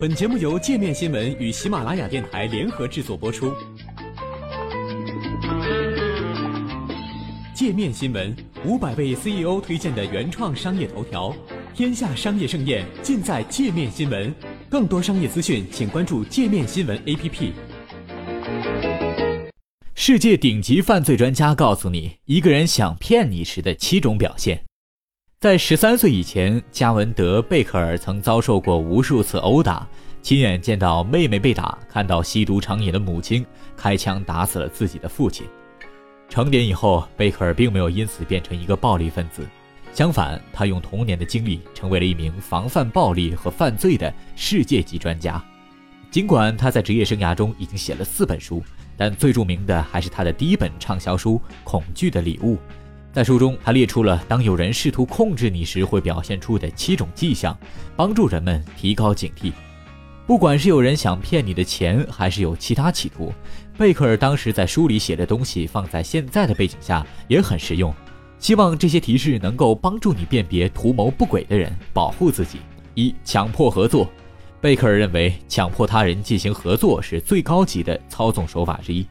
本节目由界面新闻与喜马拉雅电台联合制作播出。界面新闻五百位 CEO 推荐的原创商业头条，天下商业盛宴尽在界面新闻。更多商业资讯，请关注界面新闻 APP。世界顶级犯罪专家告诉你，一个人想骗你时的七种表现。在十三岁以前，加文德·贝克尔曾遭受过无数次殴打，亲眼见到妹妹被打，看到吸毒成瘾的母亲开枪打死了自己的父亲。成年以后，贝克尔并没有因此变成一个暴力分子，相反，他用童年的经历成为了一名防范暴力和犯罪的世界级专家。尽管他在职业生涯中已经写了四本书，但最著名的还是他的第一本畅销书《恐惧的礼物》。在书中，他列出了当有人试图控制你时会表现出的七种迹象，帮助人们提高警惕。不管是有人想骗你的钱，还是有其他企图，贝克尔当时在书里写的东西放在现在的背景下也很实用。希望这些提示能够帮助你辨别图谋不轨的人，保护自己。一、强迫合作。贝克尔认为，强迫他人进行合作是最高级的操纵手法之一。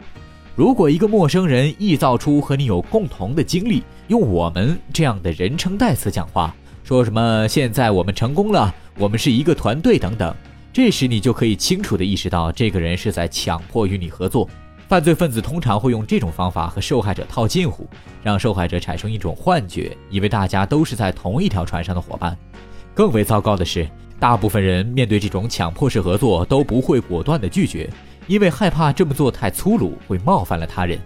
如果一个陌生人臆造出和你有共同的经历，用我们这样的人称代词讲话，说什么“现在我们成功了，我们是一个团队”等等，这时你就可以清楚地意识到，这个人是在强迫与你合作。犯罪分子通常会用这种方法和受害者套近乎，让受害者产生一种幻觉，以为大家都是在同一条船上的伙伴。更为糟糕的是，大部分人面对这种强迫式合作都不会果断地拒绝。因为害怕这么做太粗鲁，会冒犯了他人，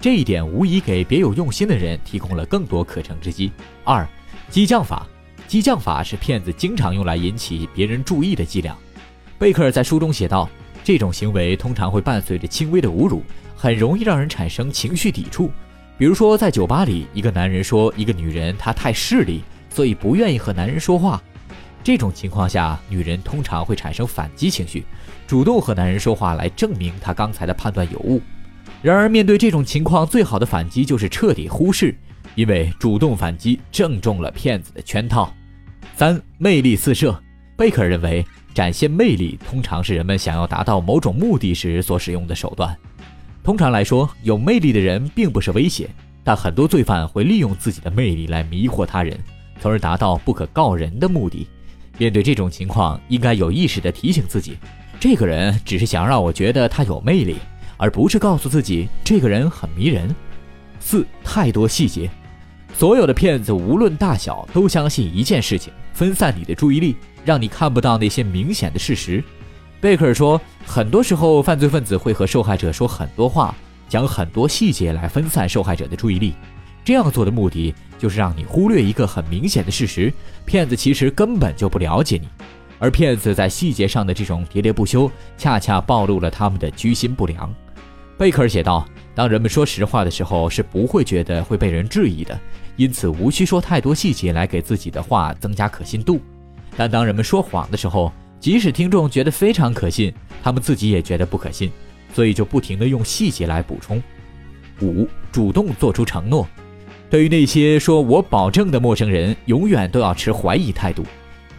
这一点无疑给别有用心的人提供了更多可乘之机。二，激将法，激将法是骗子经常用来引起别人注意的伎俩。贝克尔在书中写道，这种行为通常会伴随着轻微的侮辱，很容易让人产生情绪抵触。比如说，在酒吧里，一个男人说一个女人她太势利，所以不愿意和男人说话。这种情况下，女人通常会产生反击情绪，主动和男人说话来证明她刚才的判断有误。然而，面对这种情况，最好的反击就是彻底忽视，因为主动反击正中了骗子的圈套。三、魅力四射。贝克认为，展现魅力通常是人们想要达到某种目的时所使用的手段。通常来说，有魅力的人并不是威胁，但很多罪犯会利用自己的魅力来迷惑他人，从而达到不可告人的目的。面对这种情况，应该有意识地提醒自己，这个人只是想让我觉得他有魅力，而不是告诉自己这个人很迷人。四太多细节，所有的骗子无论大小都相信一件事情：分散你的注意力，让你看不到那些明显的事实。贝克尔说，很多时候犯罪分子会和受害者说很多话，讲很多细节来分散受害者的注意力。这样做的目的就是让你忽略一个很明显的事实：骗子其实根本就不了解你，而骗子在细节上的这种喋喋不休，恰恰暴露了他们的居心不良。贝克尔写道：“当人们说实话的时候，是不会觉得会被人质疑的，因此无需说太多细节来给自己的话增加可信度。但当人们说谎的时候，即使听众觉得非常可信，他们自己也觉得不可信，所以就不停地用细节来补充。”五、主动做出承诺。对于那些说我保证的陌生人，永远都要持怀疑态度。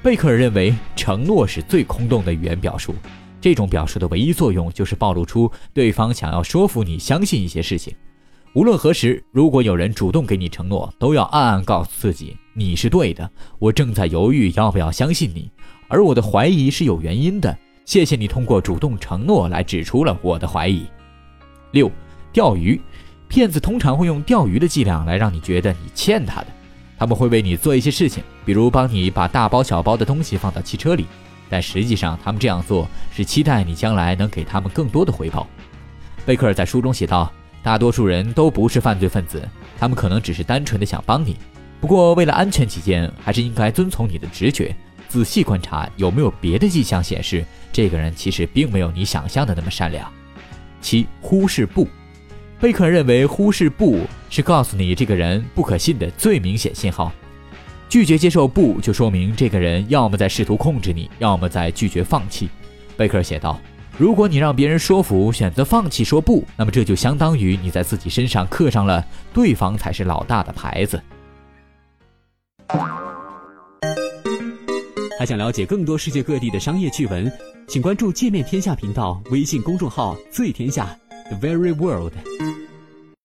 贝克尔认为，承诺是最空洞的语言表述。这种表述的唯一作用就是暴露出对方想要说服你相信一些事情。无论何时，如果有人主动给你承诺，都要暗暗告诉自己你是对的。我正在犹豫要不要相信你，而我的怀疑是有原因的。谢谢你通过主动承诺来指出了我的怀疑。六，钓鱼。骗子通常会用钓鱼的伎俩来让你觉得你欠他的，他们会为你做一些事情，比如帮你把大包小包的东西放到汽车里，但实际上他们这样做是期待你将来能给他们更多的回报。贝克尔在书中写道：“大多数人都不是犯罪分子，他们可能只是单纯的想帮你。不过为了安全起见，还是应该遵从你的直觉，仔细观察有没有别的迹象显示这个人其实并没有你想象的那么善良。”七，忽视不。贝克认为，忽视“不”是告诉你这个人不可信的最明显信号。拒绝接受“不”，就说明这个人要么在试图控制你，要么在拒绝放弃。贝克写道：“如果你让别人说服，选择放弃说不，那么这就相当于你在自己身上刻上了‘对方才是老大’的牌子。”还想了解更多世界各地的商业趣闻？请关注界面天下频道微信公众号“最天下 The Very World”。